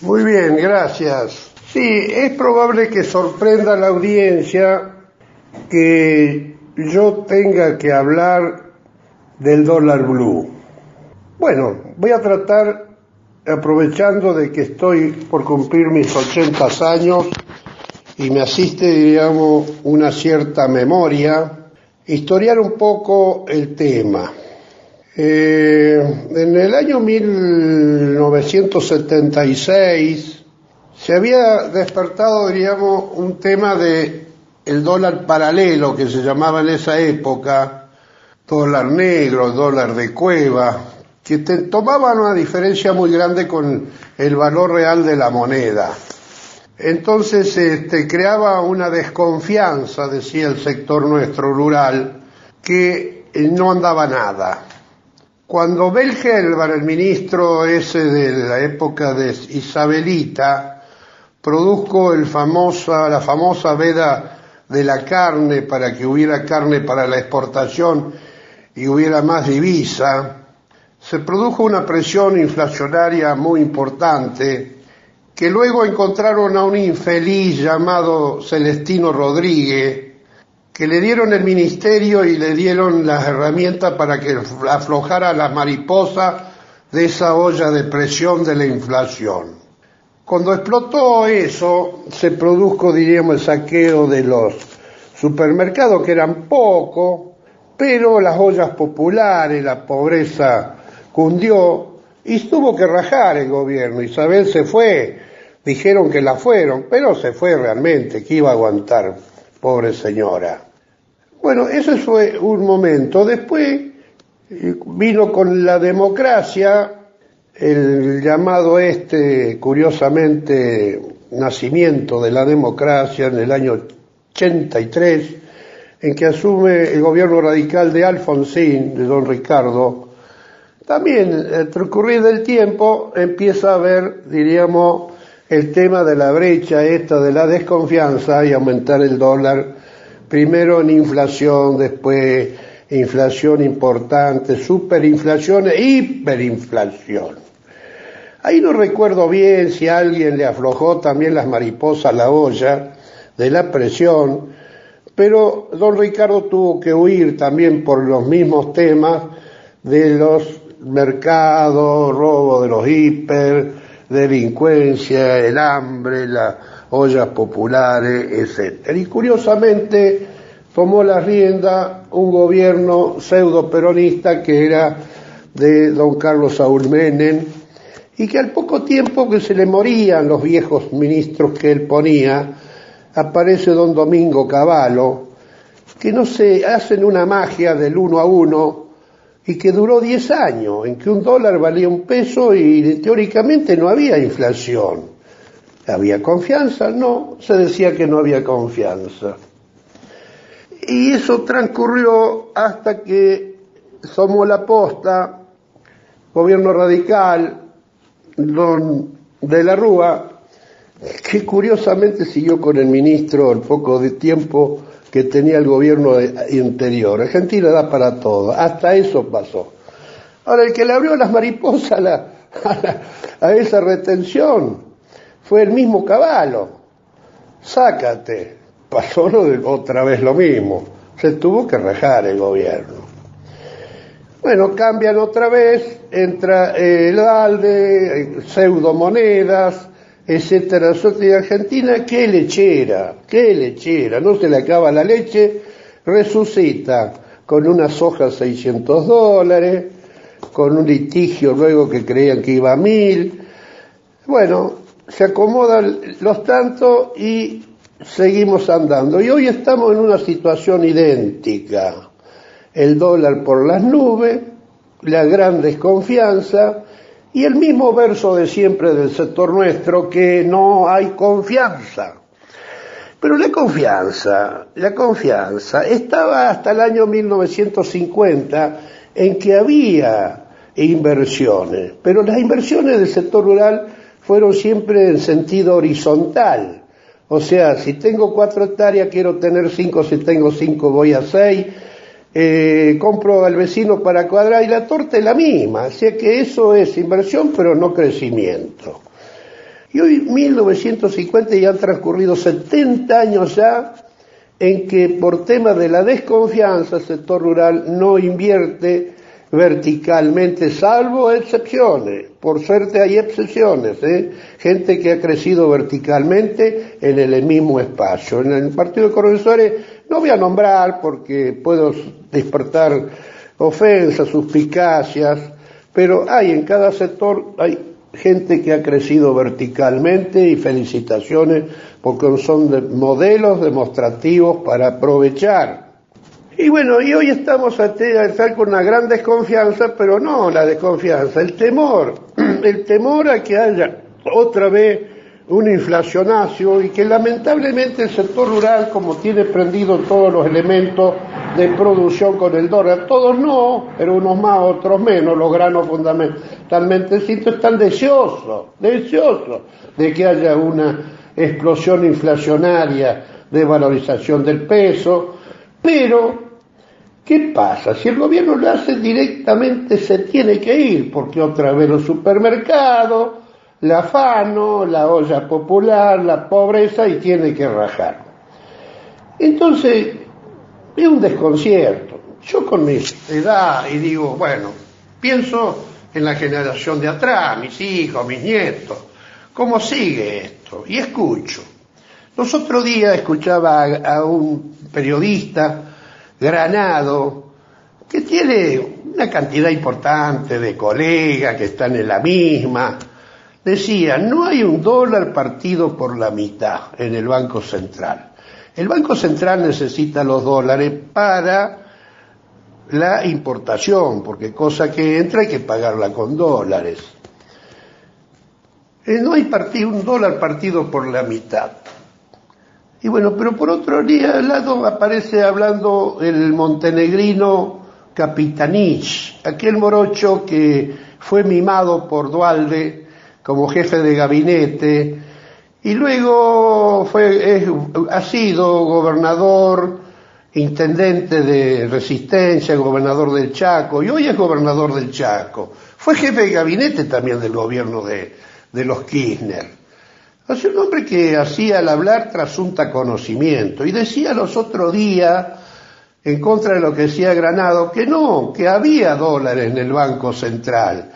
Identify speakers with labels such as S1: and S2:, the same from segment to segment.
S1: Muy bien, gracias. Sí, es probable que sorprenda a la audiencia que yo tenga que hablar del dólar blue. Bueno, voy a tratar, aprovechando de que estoy por cumplir mis 80 años y me asiste, digamos, una cierta memoria, historiar un poco el tema. Eh, en el año 1976 se había despertado, diríamos, un tema de el dólar paralelo que se llamaba en esa época, dólar negro, dólar de cueva, que tomaban una diferencia muy grande con el valor real de la moneda. Entonces este, creaba una desconfianza, decía el sector nuestro rural, que eh, no andaba nada. Cuando Belgelbar, el ministro ese de la época de Isabelita, produjo la famosa veda de la carne para que hubiera carne para la exportación y hubiera más divisa, se produjo una presión inflacionaria muy importante que luego encontraron a un infeliz llamado Celestino Rodríguez, que le dieron el ministerio y le dieron las herramientas para que aflojara la mariposa de esa olla de presión de la inflación. Cuando explotó eso, se produjo, diríamos, el saqueo de los supermercados, que eran pocos, pero las ollas populares, la pobreza cundió, y tuvo que rajar el gobierno. Isabel se fue, dijeron que la fueron, pero se fue realmente, que iba a aguantar pobre señora. Bueno, eso fue un momento. Después eh, vino con la democracia el llamado este, curiosamente, nacimiento de la democracia en el año 83, en que asume el gobierno radical de Alfonsín, de don Ricardo. También, al transcurrir del tiempo, empieza a haber, diríamos, el tema de la brecha esta de la desconfianza y aumentar el dólar, primero en inflación, después inflación importante, superinflación e hiperinflación. Ahí no recuerdo bien si alguien le aflojó también las mariposas a la olla de la presión, pero don Ricardo tuvo que huir también por los mismos temas de los mercados, robo de los hiper, delincuencia, el hambre, las ollas populares, etc. Y curiosamente tomó la rienda un gobierno pseudo peronista que era de don Carlos Saúl Menem y que al poco tiempo que se le morían los viejos ministros que él ponía, aparece don Domingo Cavallo, que no se hacen una magia del uno a uno, y que duró 10 años, en que un dólar valía un peso y teóricamente no había inflación. ¿Había confianza? No, se decía que no había confianza. Y eso transcurrió hasta que somos la posta, gobierno radical, don de la Rúa, que curiosamente siguió con el ministro el poco de tiempo que tenía el gobierno interior. Argentina da para todo, hasta eso pasó. Ahora, el que le abrió las mariposas a, esa retención fue el mismo caballo. Sácate. Pasó otra vez lo mismo. Se tuvo que rajar el gobierno. Bueno, cambian otra vez, entra el ALDE, pseudomonedas, etcétera, y Argentina, qué lechera, qué lechera, no se le acaba la leche, resucita con unas hojas 600 dólares, con un litigio luego que creían que iba a mil, bueno, se acomodan los tantos y seguimos andando. Y hoy estamos en una situación idéntica. El dólar por las nubes, la gran desconfianza, y el mismo verso de siempre del sector nuestro, que no hay confianza. Pero la confianza, la confianza estaba hasta el año 1950 en que había inversiones, pero las inversiones del sector rural fueron siempre en sentido horizontal. O sea, si tengo cuatro hectáreas quiero tener cinco, si tengo cinco voy a seis, eh, compro al vecino para cuadrar y la torta es la misma, así que eso es inversión pero no crecimiento. Y hoy 1950 ya han transcurrido 70 años ya en que por tema de la desconfianza el sector rural no invierte verticalmente, salvo excepciones. Por suerte hay excepciones, ¿eh? gente que ha crecido verticalmente en el mismo espacio. En el Partido de Corredores no voy a nombrar porque puedo despertar ofensas, suspicacias, pero hay en cada sector, hay gente que ha crecido verticalmente y felicitaciones porque son modelos demostrativos para aprovechar. Y bueno, y hoy estamos a estar con una gran desconfianza, pero no la desconfianza, el temor, el temor a que haya otra vez un inflacionacio y que lamentablemente el sector rural, como tiene prendido todos los elementos de producción con el dólar, todos no, pero unos más, otros menos, los granos fundamentalmente están deseosos, deseosos de que haya una explosión inflacionaria de valorización del peso, pero ¿qué pasa? Si el gobierno lo hace directamente se tiene que ir, porque otra vez los supermercados, la afano, la olla popular, la pobreza y tiene que rajar. Entonces, es un desconcierto. Yo con mi edad y digo, bueno, pienso en la generación de atrás, mis hijos, mis nietos, cómo sigue esto, y escucho. Los otros días escuchaba a, un periodista granado que tiene una cantidad importante de colegas que están en la misma, decía, no hay un dólar partido por la mitad en el Banco Central. El Banco Central necesita los dólares para la importación, porque cosa que entra hay que pagarla con dólares. Eh, no hay partido, un dólar partido por la mitad. Y bueno, pero por otro lado aparece hablando el montenegrino Capitanich, aquel morocho que fue mimado por Dualde como jefe de gabinete y luego fue, ha sido gobernador, intendente de Resistencia, gobernador del Chaco y hoy es gobernador del Chaco. Fue jefe de gabinete también del gobierno de, de los Kirchner. Es un hombre que hacía al hablar trasunta conocimiento y decía los otros días, en contra de lo que decía Granado, que no, que había dólares en el Banco Central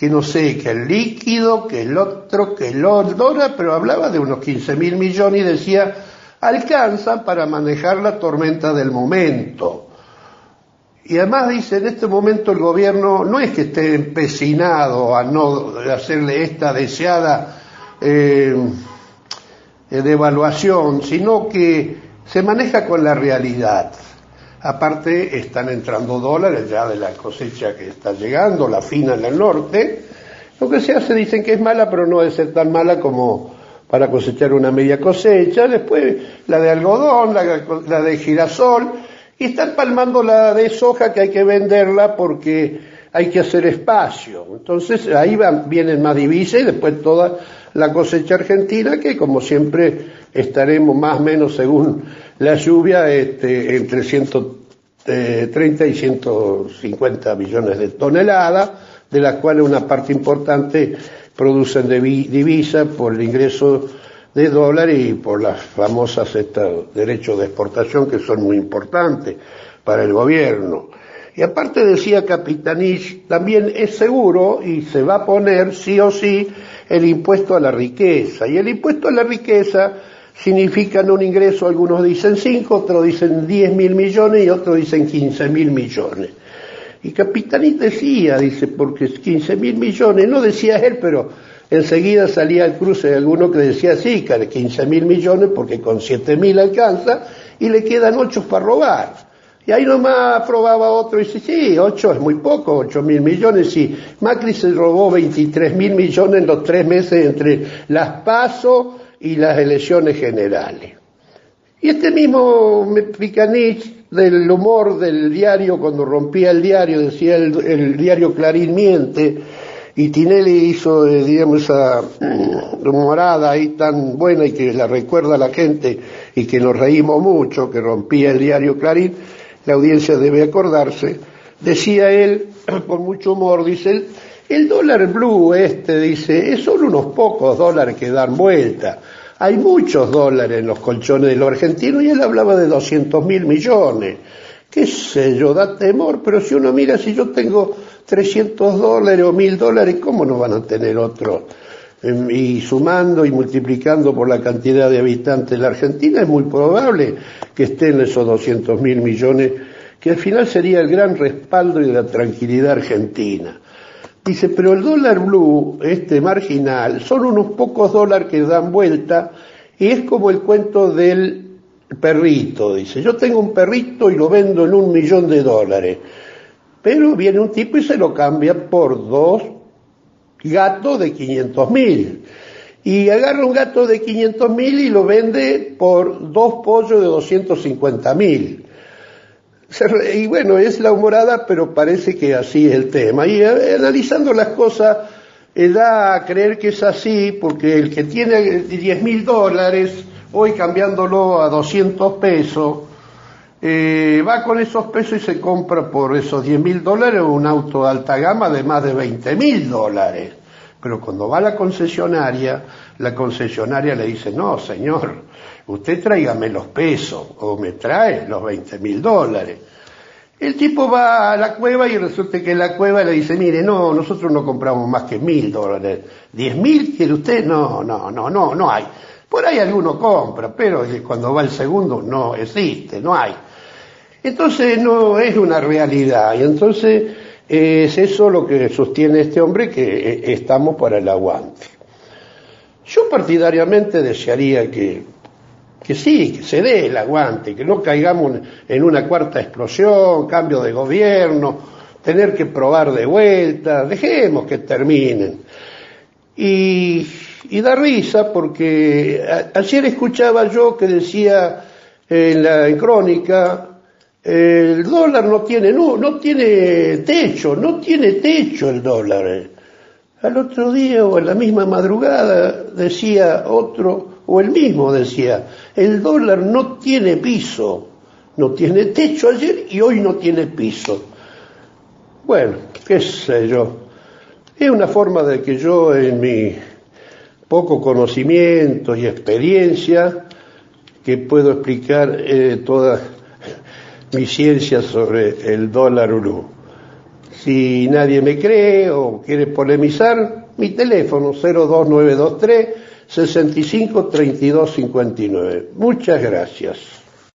S1: que no sé, que el líquido, que el otro, que el dólar, pero hablaba de unos 15 mil millones y decía, alcanza para manejar la tormenta del momento. Y además dice, en este momento el gobierno no es que esté empecinado a no hacerle esta deseada eh, devaluación, sino que se maneja con la realidad. Aparte están entrando dólares ya de la cosecha que está llegando, la fina en el norte. Lo que se hace dicen que es mala, pero no debe ser tan mala como para cosechar una media cosecha. Después la de algodón, la, de girasol. Y están palmando la de soja que hay que venderla porque hay que hacer espacio. Entonces ahí van, vienen más divisas y después toda la cosecha argentina que como siempre estaremos más o menos según la lluvia este, entre 130 y 150 millones de toneladas, de las cuales una parte importante producen de divisa por el ingreso de dólares y por las famosas derechos de exportación que son muy importantes para el gobierno. Y aparte decía Capitanich, también es seguro y se va a poner sí o sí el impuesto a la riqueza. Y el impuesto a la riqueza significan un ingreso, algunos dicen 5, otros dicen 10 mil millones y otros dicen 15 mil millones. Y Capitanit decía, dice, porque 15 mil millones, no decía él, pero enseguida salía el cruce de alguno que decía sí, que 15 mil millones porque con 7 mil alcanza y le quedan 8 para robar. Y ahí nomás probaba otro y dice, sí, 8 es muy poco, 8 mil millones, sí. Macri se robó 23 mil millones en los tres meses entre las pasos y las elecciones generales. Y este mismo Picanich, del humor del diario, cuando rompía el diario, decía el, diario Clarín miente, y Tinelli hizo, eh, digamos, esa mm, humorada ahí tan buena y que la recuerda la gente y que nos reímos mucho, que rompía el diario Clarín, la audiencia debe acordarse, decía él, con mucho humor, dice él, El dólar blue este, dice, es solo unos pocos dólares que dan vuelta. Hay muchos dólares en los colchones de los argentinos y él hablaba de 200 mil millones. Qué sé yo, da temor, pero si uno mira, si yo tengo 300 dólares o 1000 dólares, ¿cómo no van a tener otro? Em, y sumando y multiplicando por la cantidad de habitantes de la Argentina, es muy probable que estén esos 200 mil millones, que al final sería el gran respaldo y la tranquilidad argentina. Dice, pero el dólar blue, este marginal, son unos pocos dólares que dan vuelta y es como el cuento del perrito. Dice, yo tengo un perrito y lo vendo en un millón de dólares. Pero viene un tipo y se lo cambia por dos gatos de 500 mil. Y agarra un gato de 500 mil y lo vende por dos pollos de 250 mil. Y bueno, es la humorada, pero parece que así es el tema. Y eh, analizando las cosas, eh, da a creer que es así, porque el que tiene 10 mil dólares, hoy cambiándolo a 200 pesos, eh, va con esos pesos y se compra por esos 10 mil dólares un auto de alta gama de más de 20 mil dólares. Pero cuando va a la concesionaria, la concesionaria le dice, no, señor, usted tráigame los pesos o me trae los 20 mil dólares. El tipo va a la cueva y resulta que la cueva le dice, mire, no, nosotros no compramos más que mil dólares. ¿Diez mil quiere usted? No, no, no, no, no hay. Por ahí alguno compra, pero cuando va el segundo no existe, no hay. Entonces no es una realidad. Y entonces es eso lo que sostiene este hombre que eh, estamos para el aguante. Yo partidariamente desearía que, que sí, que se dé el aguante, que no caigamos en una cuarta explosión, cambio de gobierno, tener que probar de vuelta, dejemos que terminen. Y, y da risa porque ayer escuchaba yo que decía en la crónica el dólar no tiene, no, no tiene techo, no tiene techo el dólar. Al otro día o en la misma madrugada decía otro, o el mismo decía, el dólar no tiene piso, no tiene techo ayer y hoy no tiene piso. Bueno, qué sé yo. Es una forma de que yo en mi poco conocimiento y experiencia, que puedo explicar eh, todas mi ciencia sobre el dólar urú. Si nadie me cree o quiere polemizar, mi teléfono 02923 65 32 59. Muchas gracias.